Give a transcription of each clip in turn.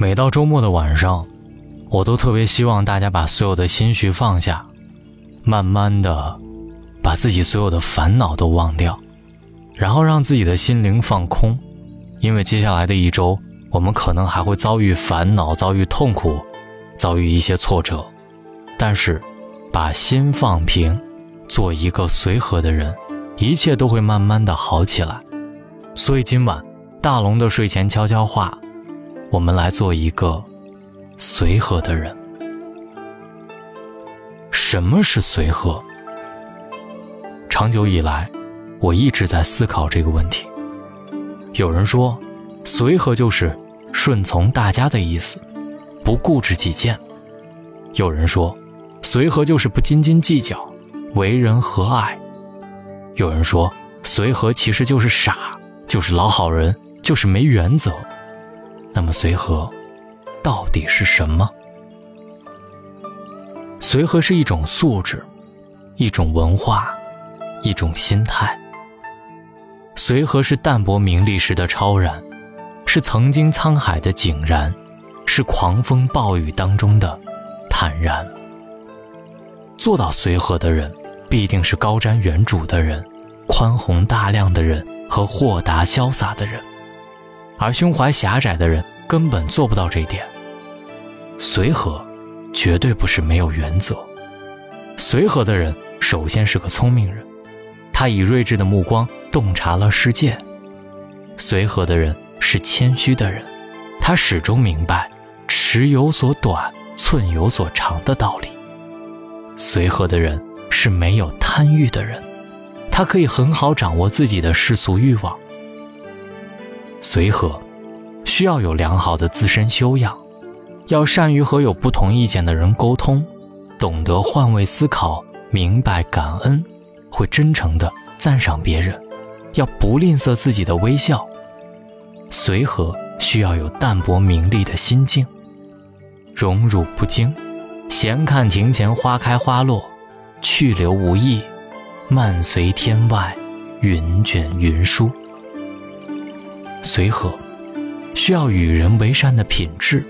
每到周末的晚上，我都特别希望大家把所有的心绪放下，慢慢的把自己所有的烦恼都忘掉，然后让自己的心灵放空，因为接下来的一周，我们可能还会遭遇烦恼、遭遇痛苦、遭遇一些挫折，但是，把心放平，做一个随和的人，一切都会慢慢的好起来。所以今晚，大龙的睡前悄悄话。我们来做一个随和的人。什么是随和？长久以来，我一直在思考这个问题。有人说，随和就是顺从大家的意思，不固执己见；有人说，随和就是不斤斤计较，为人和蔼；有人说，随和其实就是傻，就是老好人，就是没原则。那么，随和到底是什么？随和是一种素质，一种文化，一种心态。随和是淡泊名利时的超然，是曾经沧海的井然，是狂风暴雨当中的坦然。做到随和的人，必定是高瞻远瞩的人，宽宏大量的人和豁达潇洒的人。而胸怀狭窄的人根本做不到这一点。随和，绝对不是没有原则。随和的人首先是个聪明人，他以睿智的目光洞察了世界。随和的人是谦虚的人，他始终明白“尺有所短，寸有所长”的道理。随和的人是没有贪欲的人，他可以很好掌握自己的世俗欲望。随和，需要有良好的自身修养，要善于和有不同意见的人沟通，懂得换位思考，明白感恩，会真诚的赞赏别人，要不吝啬自己的微笑。随和需要有淡泊名利的心境，荣辱不惊，闲看庭前花开花落，去留无意，漫随天外云卷云舒。随和，需要与人为善的品质，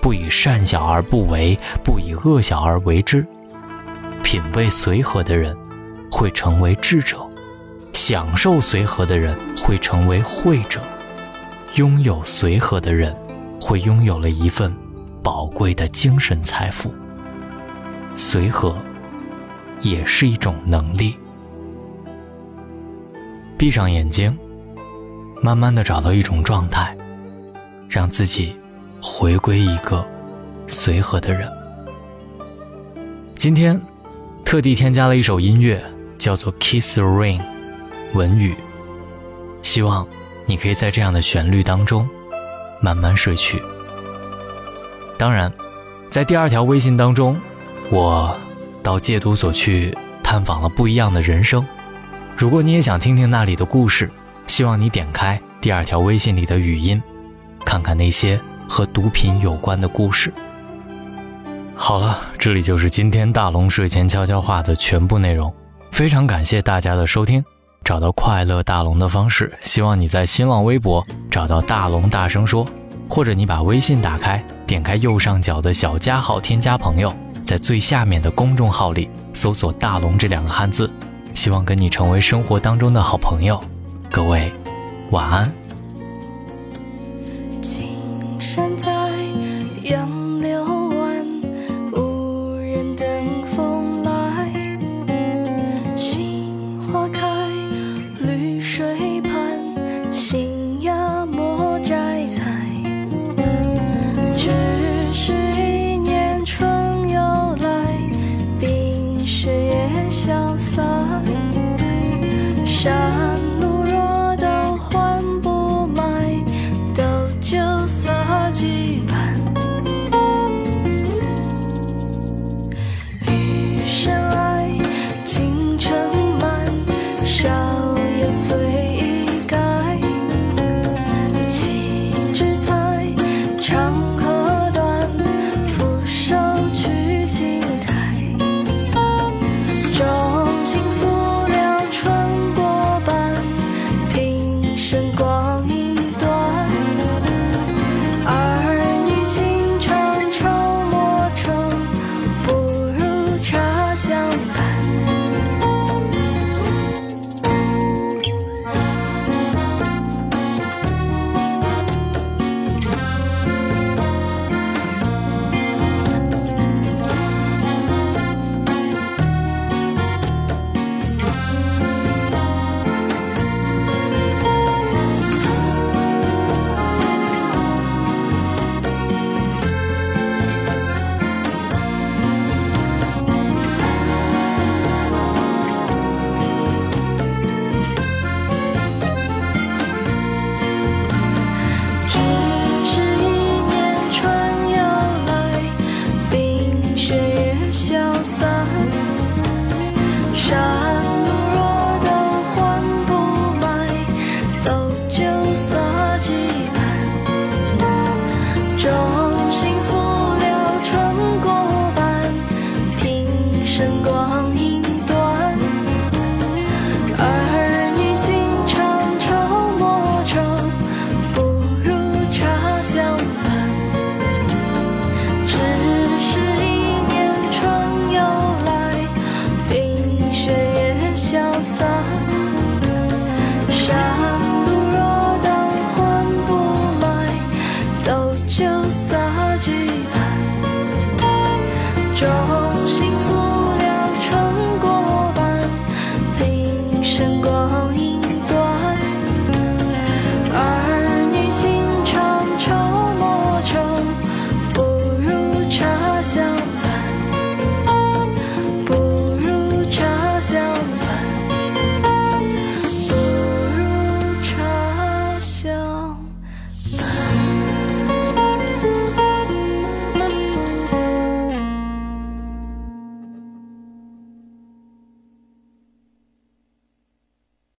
不以善小而不为，不以恶小而为之。品味随和的人，会成为智者；享受随和的人，会成为慧者；拥有随和的人，会拥有了一份宝贵的精神财富。随和，也是一种能力。闭上眼睛。慢慢的找到一种状态，让自己回归一个随和的人。今天特地添加了一首音乐，叫做《Kiss the Rain》，文雨。希望你可以在这样的旋律当中慢慢睡去。当然，在第二条微信当中，我到戒毒所去探访了不一样的人生。如果你也想听听那里的故事。希望你点开第二条微信里的语音，看看那些和毒品有关的故事。好了，这里就是今天大龙睡前悄悄话的全部内容。非常感谢大家的收听。找到快乐大龙的方式，希望你在新浪微博找到大龙大声说，或者你把微信打开，点开右上角的小加号，添加朋友，在最下面的公众号里搜索“大龙”这两个汉字。希望跟你成为生活当中的好朋友。各位，晚安。